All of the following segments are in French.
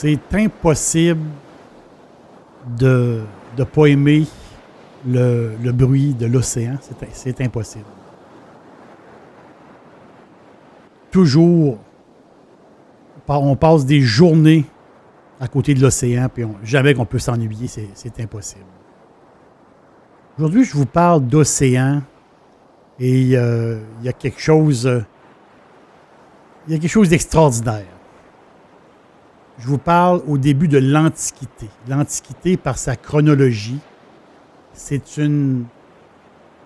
C'est impossible de ne pas aimer le, le bruit de l'océan. C'est- impossible. Toujours, on passe des journées à côté de l'océan, puis on- jamais qu'on peut s'ennuyer, c'est c'est impossible. Aujourd'hui, je vous parle d'océan et euh, il y a quelque chose, euh, il y a quelque chose d'extraordinaire. Je vous parle au début de l'Antiquité. L'Antiquité, par sa chronologie, c'est une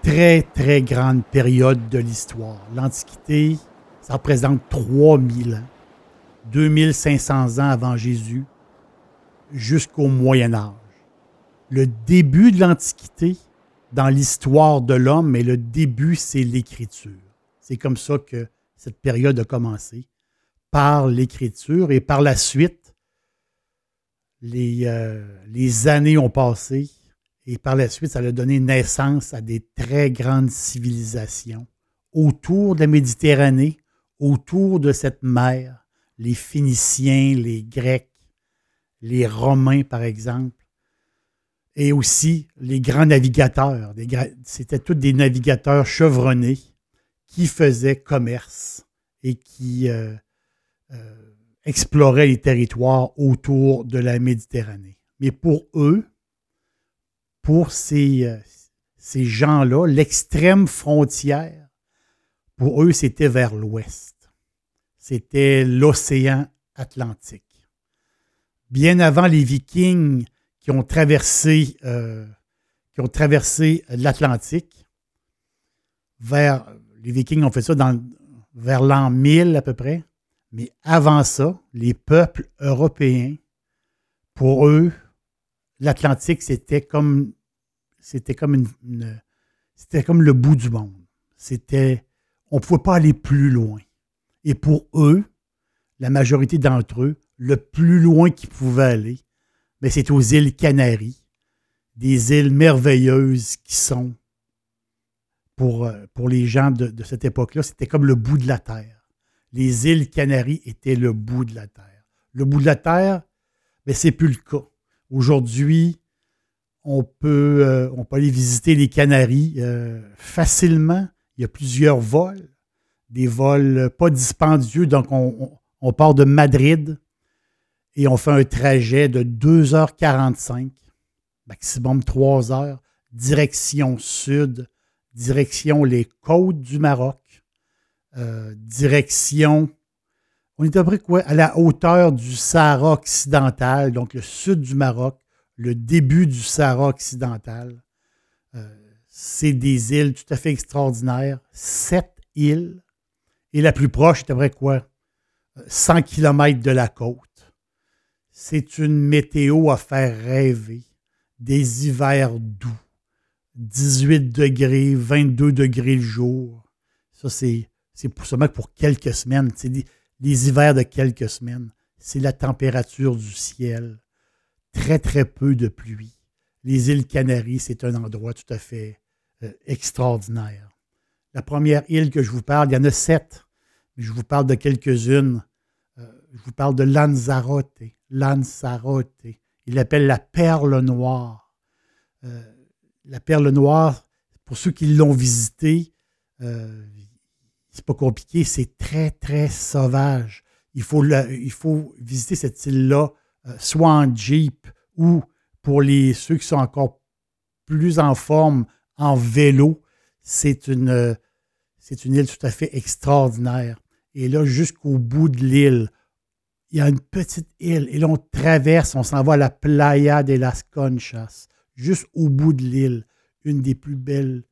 très, très grande période de l'histoire. L'Antiquité, ça représente 3000 ans, 2500 ans avant Jésus, jusqu'au Moyen Âge. Le début de l'Antiquité, dans l'histoire de l'homme, mais le début, c'est l'écriture. C'est comme ça que cette période a commencé, par l'écriture, et par la suite, les, euh, les années ont passé, et par la suite, ça a donné naissance à des très grandes civilisations autour de la Méditerranée, autour de cette mer, les Phéniciens, les Grecs, les Romains, par exemple, et aussi les grands navigateurs. C'était tous des navigateurs chevronnés qui faisaient commerce et qui euh, euh, exploraient les territoires autour de la Méditerranée. Mais pour eux, pour ces, euh, ces gens-là, l'extrême frontière, pour eux, c'était vers l'ouest. C'était l'océan Atlantique. Bien avant les Vikings qui ont traversé, euh, l'Atlantique, vers les Vikings ont fait ça dans, vers l'an 1000 à peu près. Mais avant ça, les peuples européens, pour eux, l'Atlantique, c'était comme c'était comme le bout du monde. C'était on ne pouvait pas aller plus loin. Et pour eux, la majorité d'entre eux, le plus loin qu'ils pouvaient aller, mais c'est aux îles Canaries, des îles merveilleuses qui sont, pour, euh, les gens de cette époque-là, c'était comme le bout de la Terre. Les îles Canaries étaient le bout de la Terre. Le bout de la Terre, mais c'est plus le cas. Aujourd'hui, on peut, euh, on peut aller visiter les Canaries euh, facilement. Il y a plusieurs vols, des vols pas dispendieux. Donc, on, on- on part de Madrid et on fait un trajet de 2h45, maximum 3 heures, direction sud, direction les côtes du Maroc, euh, direction. On est à peu près? À la hauteur du Sahara occidental, donc le sud du Maroc, le début du Sahara occidental. Euh, c'est des îles tout à fait extraordinaires. Sept îles. Et la plus proche est à peu près quoi? Euh, 100 km de la côte. C'est une météo à faire rêver. Des hivers doux. 18 degrés, 22 degrés le jour. Ça, c'est, c'est pour, seulement pour quelques semaines. C'est des, les hivers de quelques semaines. C'est la température du ciel. Très, très peu de pluie. Les îles Canaries, c'est un endroit tout à fait euh, extraordinaire. La première île que je vous parle, il y en a sept, mais je vous parle de quelques-unes. Euh, je vous parle de Lanzarote. Lanzarote. Il l'appelle la perle noire. Euh, la perle noire, pour ceux qui l'ont visité, euh, c'est pas compliqué, c'est très, très sauvage. Il faut, la- il faut visiter cette île-là, euh, soit en Jeep ou pour les, ceux qui sont encore plus en forme, en vélo. C'est une, euh, c'est une île tout à fait extraordinaire. Et là, jusqu'au bout de l'île, il y a une petite île. Et là, on traverse, on s'en va à la Playa de las Conchas, juste au bout de l'île, une des plus belles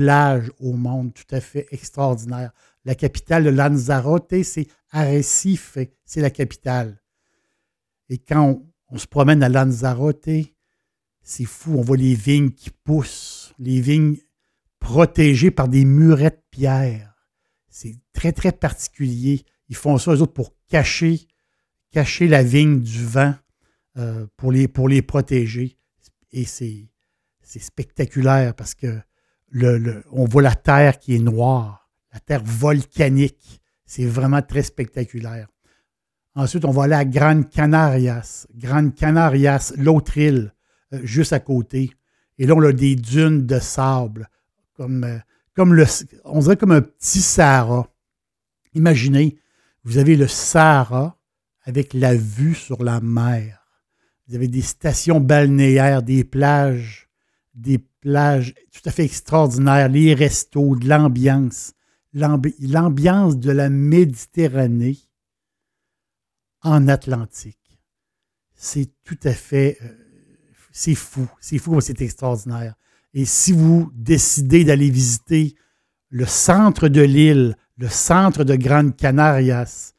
plages au monde, tout à fait extraordinaire. La capitale de Lanzarote, c'est Arrecife, c'est la capitale. Et quand on, se promène à Lanzarote, c'est fou, on voit les vignes qui poussent, les vignes protégées par des murets de pierre. C'est très, très particulier. Ils font ça, eux autres, pour cacher, cacher la vigne du vent, euh, pour, les, pour les protéger. Et c'est spectaculaire parce que on voit la terre qui est noire, la terre volcanique. C'est vraiment très spectaculaire. Ensuite, on va aller à Grande Canarias. Grande Canarias, l'autre île, euh, juste à côté. Et là, on a des dunes de sable, comme, euh, comme le, on dirait comme un petit Sahara. Imaginez, vous avez le Sahara avec la vue sur la mer. Vous avez des stations balnéaires, des plages, des plages tout à fait extraordinaires, les restos, de l'ambiance, l'ambiance de la Méditerranée en Atlantique. C'est tout à fait, euh, c'est fou, c'est fou, c'est extraordinaire. Et si vous décidez d'aller visiter le centre de l'île, le centre de Grande Canarias,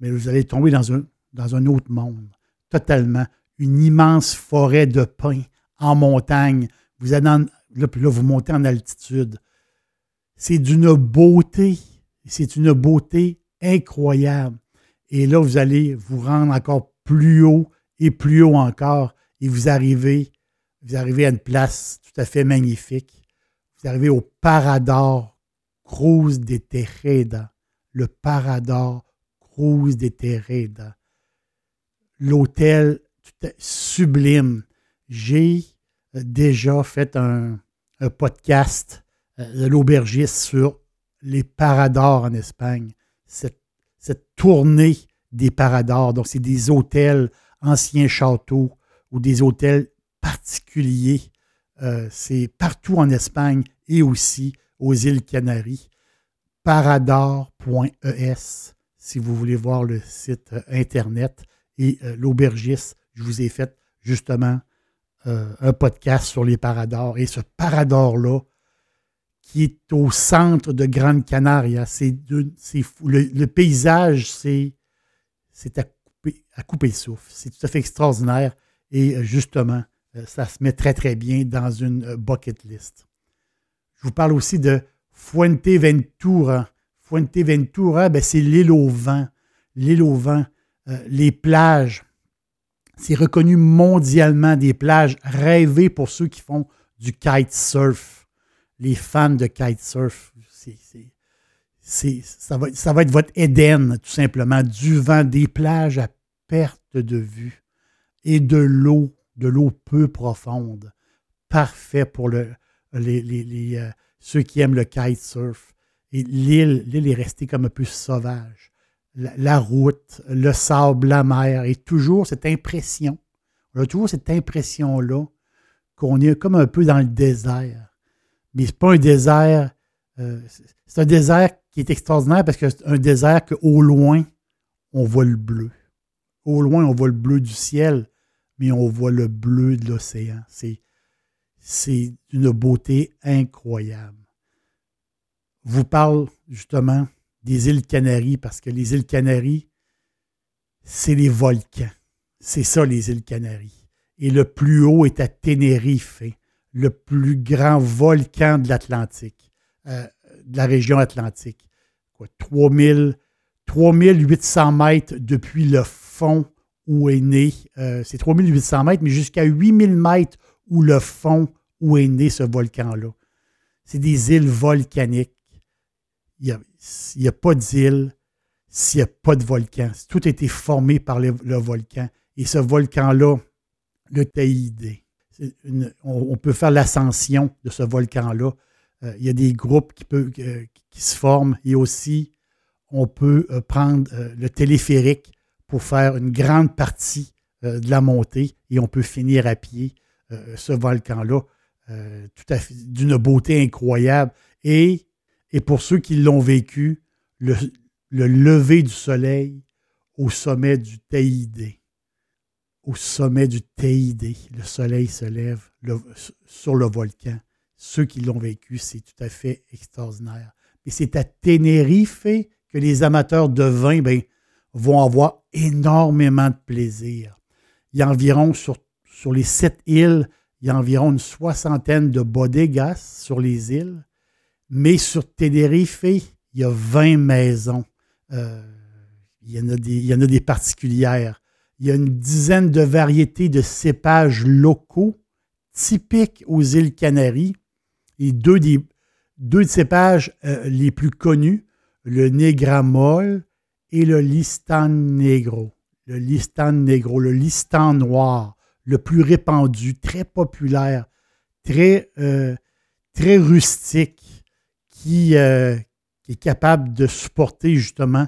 mais vous allez tomber dans un, dans un autre monde, totalement. Une immense forêt de pins en montagne. Vous allez là, là, vous montez en altitude. C'est d'une beauté, c'est une beauté incroyable. Et là, vous allez vous rendre encore plus haut et plus haut encore, et vous arrivez, vous arrivez à une place tout à fait magnifique. Vous arrivez au Parador Cruz de Tejeda. Le Parador Cruz de Tejeda. L'hôtel sublime. J'ai déjà fait un, podcast euh, de l'aubergiste sur les paradors en Espagne. Cette, tournée des paradors. Donc, c'est des hôtels, anciens châteaux ou des hôtels particuliers. Euh, c'est partout en Espagne et aussi aux îles Canaries. Parador.es, si vous voulez voir le site Internet. Et l'aubergiste, je vous ai fait justement euh, un podcast sur les paradors. Et ce parador-là, qui est au centre de Grande Canaria, c'est. Le, paysage, c'est à couper, à le souffle. C'est tout à fait extraordinaire. Et euh, justement, euh, ça se met très, très bien dans une bucket list. Je vous parle aussi de Fuenteventura. Fuenteventura, ben, c'est l'île au vent. L'île au vent, les plages, c'est reconnu mondialement des plages rêvées pour ceux qui font du kitesurf. Les fans de kitesurf, ça, va, ça va être votre Éden, tout simplement. Du vent, des plages à perte de vue et de l'eau, de l'eau peu profonde. Parfait pour euh, ceux qui aiment le kitesurf. Et l'île, l'île est restée comme un peu sauvage la, route, le sable, la mer, et toujours cette impression, on a toujours cette impression-là qu'on est comme un peu dans le désert. Mais ce n'est pas un désert, euh, c'est un désert qui est extraordinaire parce que c'est un désert qu'au loin, on voit le bleu. Au loin, on voit le bleu du ciel, mais on voit le bleu de l'océan. C'est, c'est une beauté incroyable. Vous parle justement des îles Canaries, parce que les îles Canaries, c'est les volcans. C'est ça, les îles Canaries. Et le plus haut est à Tenerife, le plus grand volcan de l'Atlantique, euh, de la région atlantique. Quoi, 3000, 3800 mètres depuis le fond où est né. Euh, c'est 3800 mètres, mais jusqu'à 8000 mètres où le fond où est né ce volcan-là. C'est des îles volcaniques. S'il n'y a pas d'île, s'il n'y a pas de volcan. Tout a été formé par le, volcan. Et ce volcan-là, le Taïdé, on, peut faire l'ascension de ce volcan-là. Euh, il y a des groupes euh, qui se forment et aussi on peut euh, prendre le téléphérique pour faire une grande partie de la montée et on peut finir à pied ce volcan-là tout d'une beauté incroyable. Et et pour ceux qui l'ont vécu, le, lever du soleil au sommet du Taïdé. au sommet du TID. Le soleil se lève sur le volcan. Ceux qui l'ont vécu, c'est tout à fait extraordinaire. Et c'est à Tenerife que les amateurs de vin ben, vont avoir énormément de plaisir. Il y a environ, sur les sept îles, il y a environ une soixantaine de bodegas sur les îles. Mais sur Tenerife, il y a 20 maisons. Euh, il, y en a des, il y en a des particulières. Il y a une dizaine de variétés de cépages locaux typiques aux îles Canaries. Et deux des, deux cépages euh, les plus connus, le Negramol et le Listan Negro. Le Listan Negro, le Listan noir, le plus répandu, très populaire, très, euh, très rustique, qui, euh, qui, est capable de supporter justement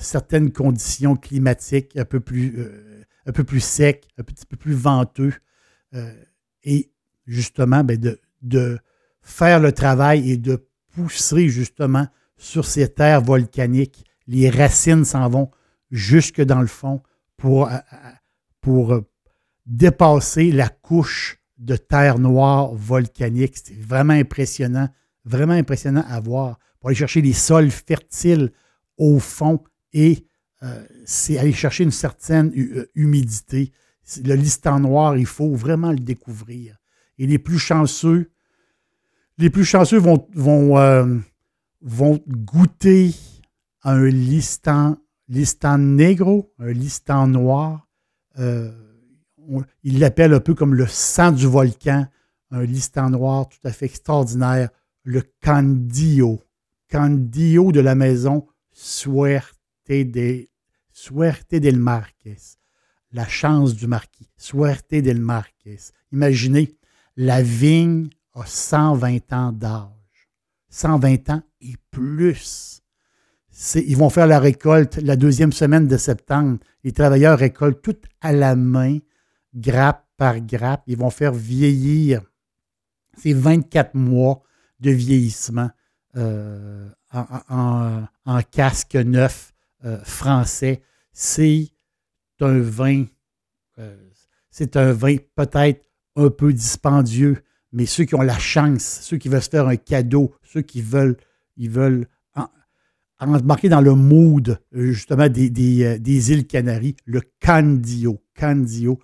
certaines conditions climatiques un peu plus, un peu plus secs, un petit peu plus venteux. et justement, ben de, faire le travail et de pousser justement sur ces terres volcaniques. Les racines s'en vont jusque dans le fond pour, euh, euh, pour euh, dépasser la couche de terre noire volcanique. C'est vraiment impressionnant, vraiment impressionnant à voir. Pour aller chercher les sols fertiles au fond et c'est aller chercher une certaine humidité. Le listan noir, il faut vraiment le découvrir. Et les plus chanceux les plus chanceux vont, vont, euh, vont goûter un listan, listan negro, un listan noir. Euh, il l'appelle un peu comme le sang du volcan, un listan noir tout à fait extraordinaire, le Candio. Candio de la maison Suerte, de, del Marquez. La chance du marquis. Suerte del Marquez. Imaginez la vigne a 120 ans d'âge. 120 ans et plus. Ils vont faire la récolte la deuxième semaine de septembre. Les travailleurs récoltent tout à la main, grappe par grappe. Ils vont faire vieillir ces 24 mois de vieillissement euh, en, casque neuf euh, français. C'est un vin, euh, c'est un vin peut-être un peu dispendieux, mais ceux qui ont la chance, ceux qui veulent se faire un cadeau, ceux qui veulent, ils veulent embarquer dans le mood justement des, euh, des, îles Canaries, le Candio, Candio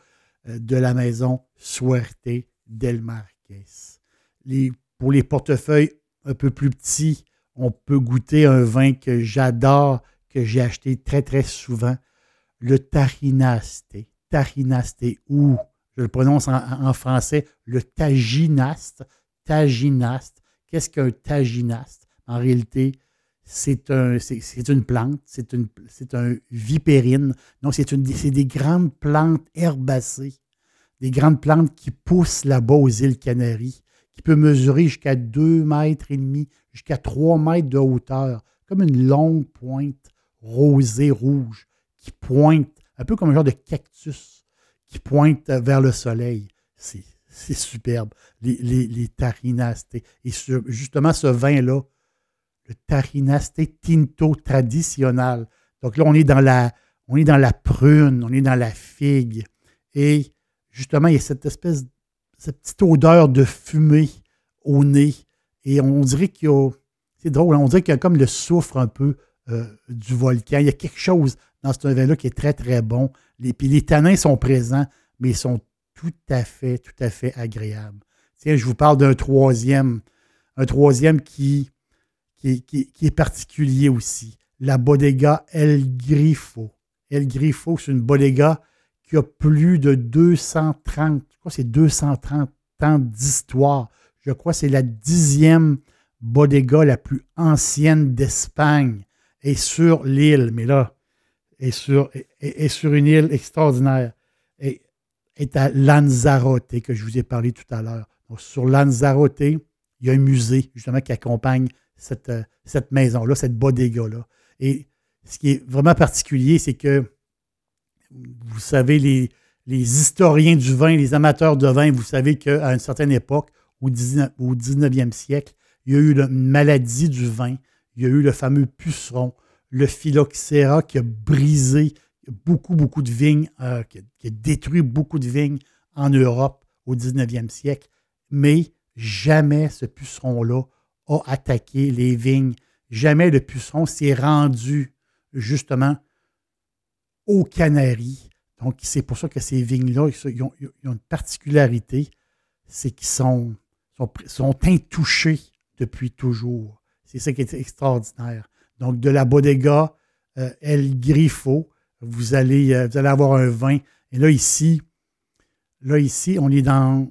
de la maison Suerte del Marquez. Les, pour les portefeuilles un peu plus petits, on peut goûter un vin que j'adore, que j'ai acheté très très souvent, le Tarinaste. Tarinaste ou je le prononce en, français, le taginaste. Taginaste. Qu'est-ce qu'un taginaste? En réalité, c'est un, une plante, c'est une, un vipérine. Donc, c'est, des grandes plantes herbacées, des grandes plantes qui poussent là-bas aux îles Canaries, peuvent mesurer jusqu'à 2 mètres et demi, jusqu'à 3 mètres de hauteur, comme une longue pointe rosée rouge qui pointe, un peu comme un genre de cactus qui pointe vers le soleil. C'est, superbe. Les, les. Et justement, ce vin-là, le tarinaste tinto traditionnel. Donc là, on est dans la, on est dans la prune, on est dans la figue. Et justement, il y a cette espèce, cette petite odeur de fumée au nez. Et on dirait qu'il y a, c'est drôle, on dirait qu'il y a comme le soufre un peu euh, du volcan. Il y a quelque chose dans ce vin-là qui est très, très bon. Les, puis les tanins sont présents, mais ils sont tout à fait, tout à fait agréables. Tiens, je vous parle d'un troisième, un troisième qui, qui, est particulier aussi. La bodega El Grifo. El Grifo, c'est une bodega qui a plus de 230, je crois c'est 230 ans d'histoire. Je crois que c'est la dixième bodega la plus ancienne d'Espagne et sur l'île. Mais là, sur, est, sur une île extraordinaire. Et est à Lanzarote, que je vous ai parlé tout à l'heure. sur Lanzarote, il y a un musée, justement, qui accompagne cette, euh, cette maison-là, cette bodega-là. Et ce qui est vraiment particulier, c'est que, vous savez, les, historiens du vin, les amateurs de vin, vous savez qu'à une certaine époque, au, 19, au 19e siècle, il y a eu une maladie du vin, il y a eu le fameux puceron, le phylloxéra qui a brisé, beaucoup, beaucoup de vignes, euh, qui, a, détruit beaucoup de vignes en Europe au 19e siècle, mais jamais ce puceron-là a attaqué les vignes. Jamais le puceron s'est rendu justement aux Canaries. Donc, c'est pour ça que ces vignes-là, ils, ont, une particularité, c'est qu'ils sont, sont, intouchés depuis toujours. C'est ça qui est extraordinaire. Donc, de la bodega euh, El Grifo, vous allez, euh, vous allez avoir un vin. Et là, ici, là, ici, on est dans,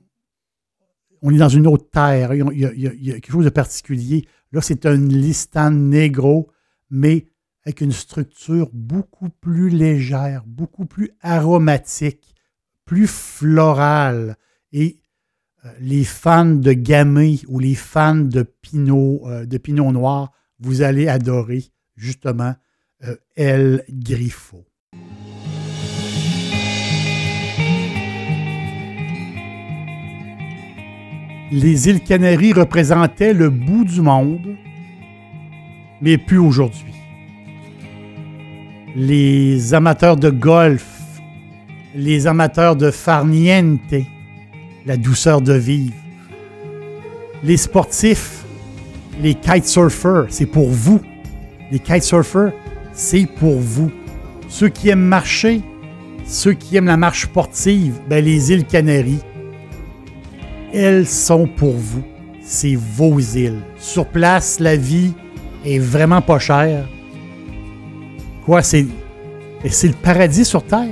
on est dans une autre terre. Il y, a, quelque chose de particulier. Là, c'est un listan negro, mais avec une structure beaucoup plus légère, beaucoup plus aromatique, plus florale. Et euh, les fans de Gamay ou les fans de Pinot, euh, de Pinot Noir, vous allez adorer justement El Grifo. les îles Canaries représentaient le bout du monde, mais plus aujourd'hui. Les amateurs de golf, les amateurs de farniente, la douceur de vivre, les sportifs, les kitesurfers, c'est pour vous. Les kitesurfers, c'est pour vous. Ceux qui aiment marcher, ceux qui aiment la marche sportive, ben les îles Canaries, elles sont pour vous. C'est vos îles. Sur place, la vie est vraiment pas chère. Quoi, c'est, c'est le paradis sur Terre?